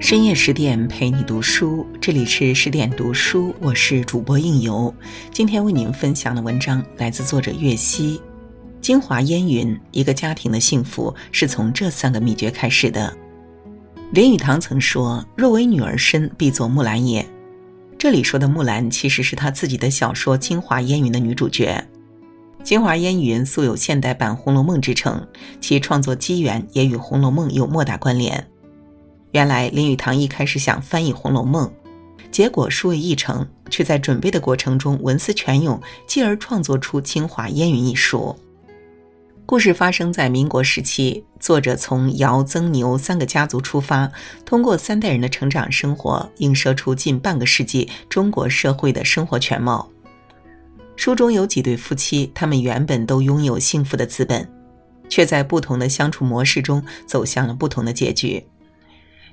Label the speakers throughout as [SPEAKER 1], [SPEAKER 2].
[SPEAKER 1] 深夜十点陪你读书，这里是十点读书，我是主播应由。今天为您分享的文章来自作者岳西。京华烟云，一个家庭的幸福是从这三个秘诀开始的。林语堂曾说：“若为女儿身，必作木兰也。”这里说的木兰，其实是他自己的小说《京华烟云》的女主角。《京华烟云》素有现代版《红楼梦》之称，其创作机缘也与《红楼梦》有莫大关联。原来林语堂一开始想翻译《红楼梦》，结果书未译成，却在准备的过程中文思泉涌，继而创作出《清华烟云》一书。故事发生在民国时期，作者从姚、曾、牛三个家族出发，通过三代人的成长生活，映射出近半个世纪中国社会的生活全貌。书中有几对夫妻，他们原本都拥有幸福的资本，却在不同的相处模式中走向了不同的结局。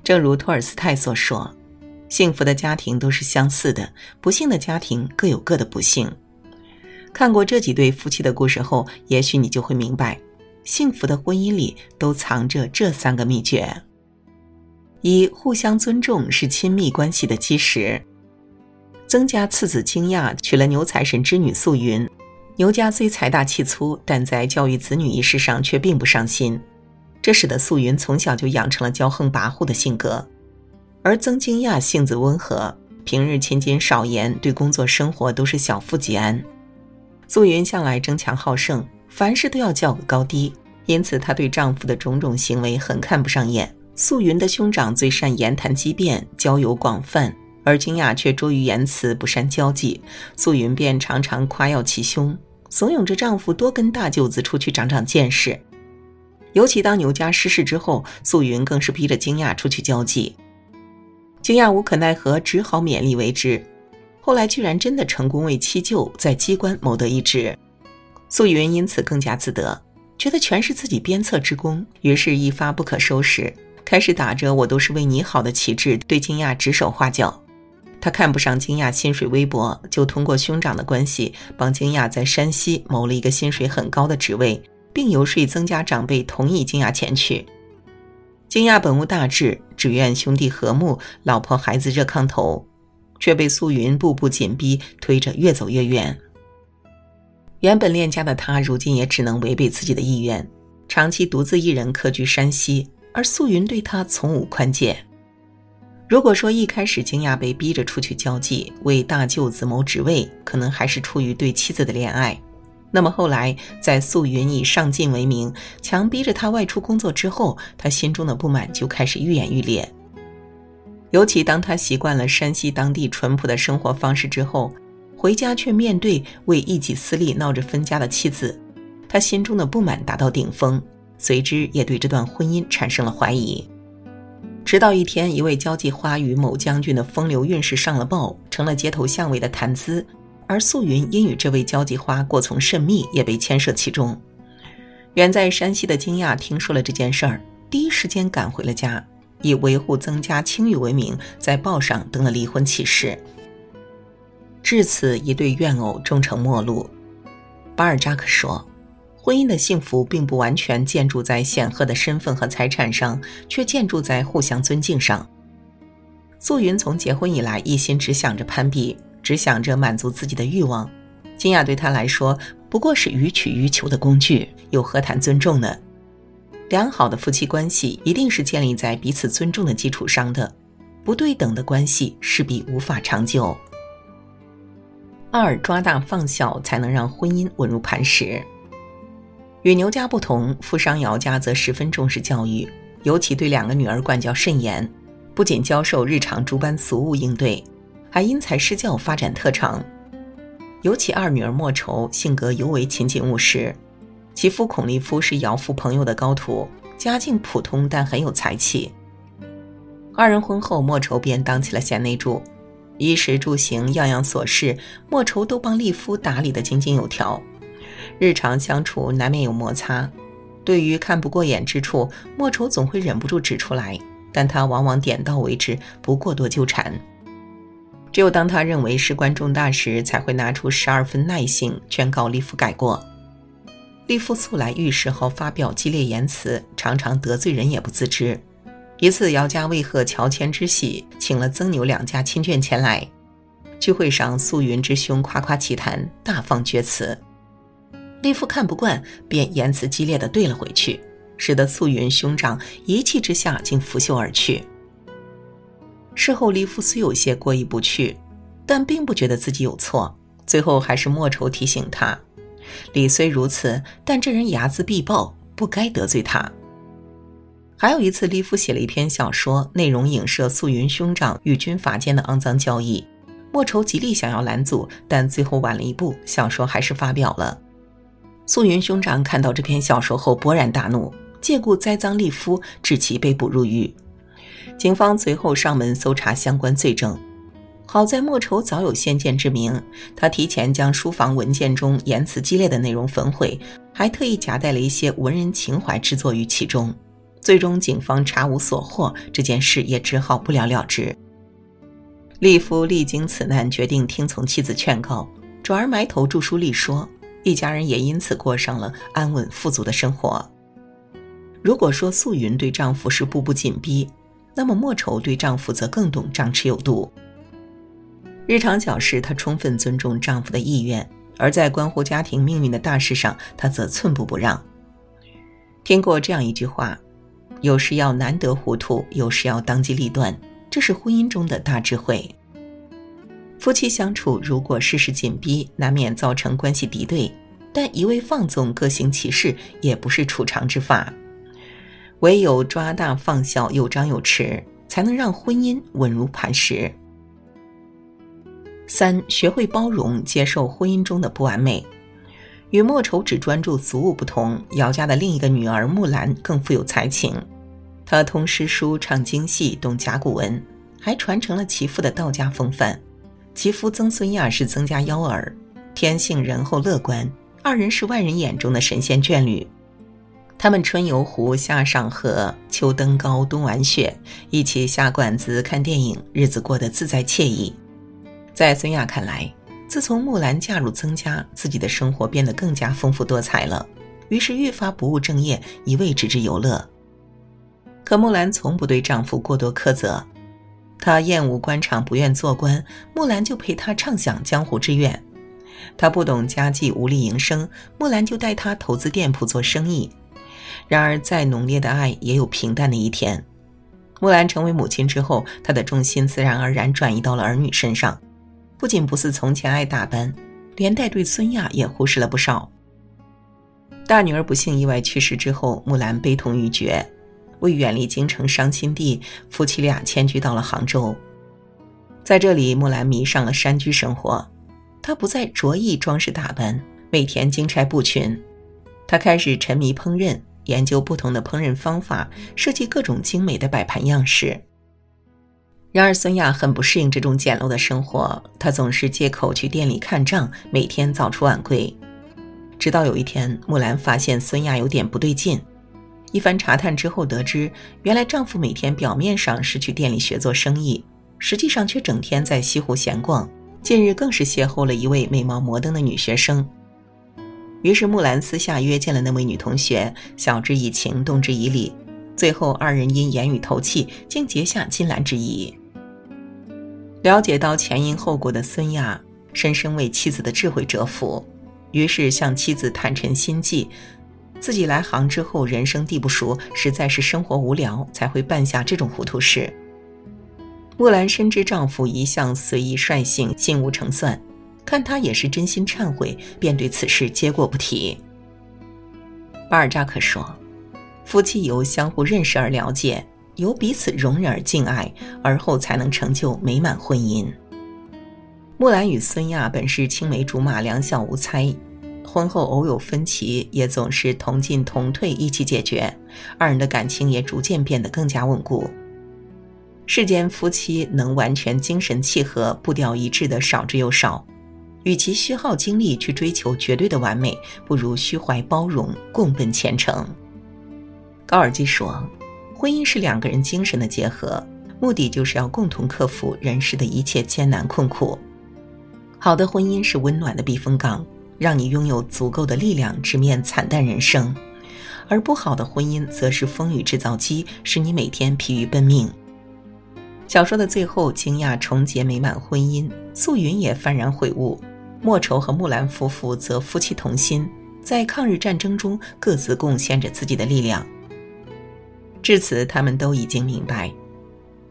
[SPEAKER 1] 正如托尔斯泰所说：“幸福的家庭都是相似的，不幸的家庭各有各的不幸。”看过这几对夫妻的故事后，也许你就会明白，幸福的婚姻里都藏着这三个秘诀：一、互相尊重是亲密关系的基石。曾家次子惊讶娶了牛财神之女素云。牛家虽财大气粗，但在教育子女一事上却并不上心，这使得素云从小就养成了骄横跋扈的性格。而曾金亚性子温和，平日勤谨少言，对工作生活都是小富即安。素云向来争强好胜，凡事都要较个高低，因此她对丈夫的种种行为很看不上眼。素云的兄长最善言谈机变，交友广泛。而金雅却拙于言辞，不善交际，素云便常常夸耀其兄，怂恿着丈夫多跟大舅子出去长长见识。尤其当牛家失势之后，素云更是逼着惊讶出去交际。惊讶无可奈何，只好勉力为之。后来居然真的成功为七舅在机关谋得一职，素云因此更加自得，觉得全是自己鞭策之功，于是一发不可收拾，开始打着“我都是为你好”的旗帜对惊讶指手画脚。他看不上惊讶薪水微薄，就通过兄长的关系帮惊讶在山西谋了一个薪水很高的职位，并游说曾家长辈同意金亚前去。金亚本无大志，只愿兄弟和睦，老婆孩子热炕头，却被素云步步紧逼，推着越走越远。原本恋家的他，如今也只能违背自己的意愿，长期独自一人客居山西，而素云对他从无宽戒。如果说一开始金亚被逼着出去交际，为大舅子谋职位，可能还是出于对妻子的恋爱，那么后来在素云以上进为名，强逼着他外出工作之后，他心中的不满就开始愈演愈烈。尤其当他习惯了山西当地淳朴的生活方式之后，回家却面对为一己私利闹着分家的妻子，他心中的不满达到顶峰，随之也对这段婚姻产生了怀疑。直到一天，一位交际花与某将军的风流韵事上了报，成了街头巷尾的谈资。而素云因与这位交际花过从甚密，也被牵涉其中。远在山西的金亚听说了这件事儿，第一时间赶回了家，以维护曾家清誉为名，在报上登了离婚启事。至此，一对怨偶终成陌路。巴尔扎克说。婚姻的幸福并不完全建筑在显赫的身份和财产上，却建筑在互相尊敬上。素云从结婚以来一心只想着攀比，只想着满足自己的欲望。金雅对他来说不过是予取予求的工具，又何谈尊重呢？良好的夫妻关系一定是建立在彼此尊重的基础上的，不对等的关系势必无法长久。二抓大放小，才能让婚姻稳如磐石。与牛家不同，富商姚家则十分重视教育，尤其对两个女儿管教甚严，不仅教授日常诸般俗务应对，还因材施教发展特长。尤其二女儿莫愁性格尤为勤谨务实，其父孔立夫是姚父朋友的高徒，家境普通但很有才气。二人婚后，莫愁便当起了贤内助，衣食住行样样琐事，莫愁都帮立夫打理得井井有条。日常相处难免有摩擦，对于看不过眼之处，莫愁总会忍不住指出来，但他往往点到为止，不过多纠缠。只有当他认为事关重大时，才会拿出十二分耐性劝告利夫改过。利夫素来遇事后发表激烈言辞，常常得罪人也不自知。一次，姚家为贺乔迁之喜，请了曾牛两家亲眷前来。聚会上，素云之兄夸夸其谈，大放厥词。丽夫看不惯，便言辞激烈的怼了回去，使得素云兄长一气之下竟拂袖而去。事后，丽夫虽有些过意不去，但并不觉得自己有错。最后，还是莫愁提醒他：李虽如此，但这人睚眦必报，不该得罪他。还有一次，利夫写了一篇小说，内容影射素云兄长与军阀间的肮脏交易。莫愁极力想要拦阻，但最后晚了一步，小说还是发表了。素云兄长看到这篇小说后勃然大怒，借故栽赃利夫，致其被捕入狱。警方随后上门搜查相关罪证，好在莫愁早有先见之明，他提前将书房文件中言辞激烈的内容焚毁，还特意夹带了一些文人情怀之作于其中。最终，警方查无所获，这件事也只好不了了之。利夫历经此难，决定听从妻子劝告，转而埋头著书立说，一家人也因此过上了安稳富足的生活。如果说素云对丈夫是步步紧逼，那么莫愁对丈夫则更懂张弛有度。日常小事，她充分尊重丈夫的意愿；而在关乎家庭命运的大事上，她则寸步不让。听过这样一句话。有时要难得糊涂，有时要当机立断，这是婚姻中的大智慧。夫妻相处如果事事紧逼，难免造成关系敌对，但一味放纵、各行其事也不是处长之法。唯有抓大放小，有张有弛，才能让婚姻稳如磐石。三，学会包容，接受婚姻中的不完美。与莫愁只专注俗务不同，姚家的另一个女儿木兰更富有才情。她通诗书、唱京戏、懂甲骨文，还传承了其父的道家风范。其夫曾孙亚是曾家幺儿，天性仁厚乐观，二人是外人眼中的神仙眷侣。他们春游湖，夏赏荷，秋登高，冬玩雪，一起下馆子看电影，日子过得自在惬意。在孙亚看来，自从木兰嫁入曾家，自己的生活变得更加丰富多彩了，于是愈发不务正业，一味只知游乐。可木兰从不对丈夫过多苛责，她厌恶官场，不愿做官，木兰就陪她畅想江湖之愿。她不懂家计，无力营生，木兰就带她投资店铺做生意。然而，再浓烈的爱也有平淡的一天。木兰成为母亲之后，她的重心自然而然转移到了儿女身上。不仅不似从前爱打扮，连带对孙亚也忽视了不少。大女儿不幸意外去世之后，木兰悲痛欲绝，为远离京城伤心地，夫妻俩迁居到了杭州。在这里，木兰迷上了山居生活，她不再着意装饰打扮，每天金钗布裙。她开始沉迷烹饪，研究不同的烹饪方法，设计各种精美的摆盘样式。然而，孙亚很不适应这种简陋的生活，她总是借口去店里看账，每天早出晚归。直到有一天，木兰发现孙亚有点不对劲，一番查探之后得知，原来丈夫每天表面上是去店里学做生意，实际上却整天在西湖闲逛。近日更是邂逅了一位美貌摩登的女学生，于是木兰私下约见了那位女同学，晓之以情，动之以理。最后，二人因言语投契，竟结下金兰之谊。了解到前因后果的孙亚，深深为妻子的智慧折服，于是向妻子坦陈心迹：自己来杭之后，人生地不熟，实在是生活无聊，才会办下这种糊涂事。木兰深知丈夫一向随意率性，心无成算，看他也是真心忏悔，便对此事接过不提。巴尔扎克说。夫妻由相互认识而了解，由彼此容忍而敬爱，而后才能成就美满婚姻。木兰与孙亚本是青梅竹马，两小无猜，婚后偶有分歧，也总是同进同退，一起解决，二人的感情也逐渐变得更加稳固。世间夫妻能完全精神契合、步调一致的少之又少，与其虚耗精力去追求绝对的完美，不如虚怀包容，共奔前程。高尔基说：“婚姻是两个人精神的结合，目的就是要共同克服人世的一切艰难困苦。好的婚姻是温暖的避风港，让你拥有足够的力量直面惨淡人生；而不好的婚姻则是风雨制造机，使你每天疲于奔命。小说的最后，惊讶重结美满婚姻，素云也幡然悔悟。莫愁和木兰夫妇则夫妻同心，在抗日战争中各自贡献着自己的力量。至此，他们都已经明白，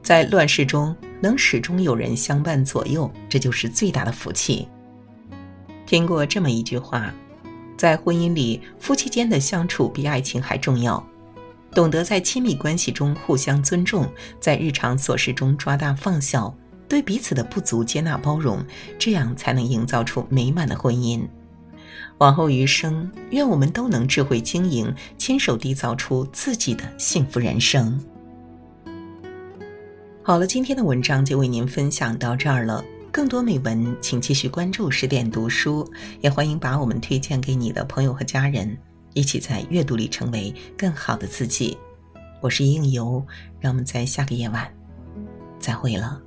[SPEAKER 1] 在乱世中能始终有人相伴左右，这就是最大的福气。听过这么一句话，在婚姻里，夫妻间的相处比爱情还重要。懂得在亲密关系中互相尊重，在日常琐事中抓大放小。对彼此的不足接纳包容，这样才能营造出美满的婚姻。往后余生，愿我们都能智慧经营，亲手缔造出自己的幸福人生。好了，今天的文章就为您分享到这儿了。更多美文，请继续关注十点读书，也欢迎把我们推荐给你的朋友和家人，一起在阅读里成为更好的自己。我是应由，让我们在下个夜晚再会了。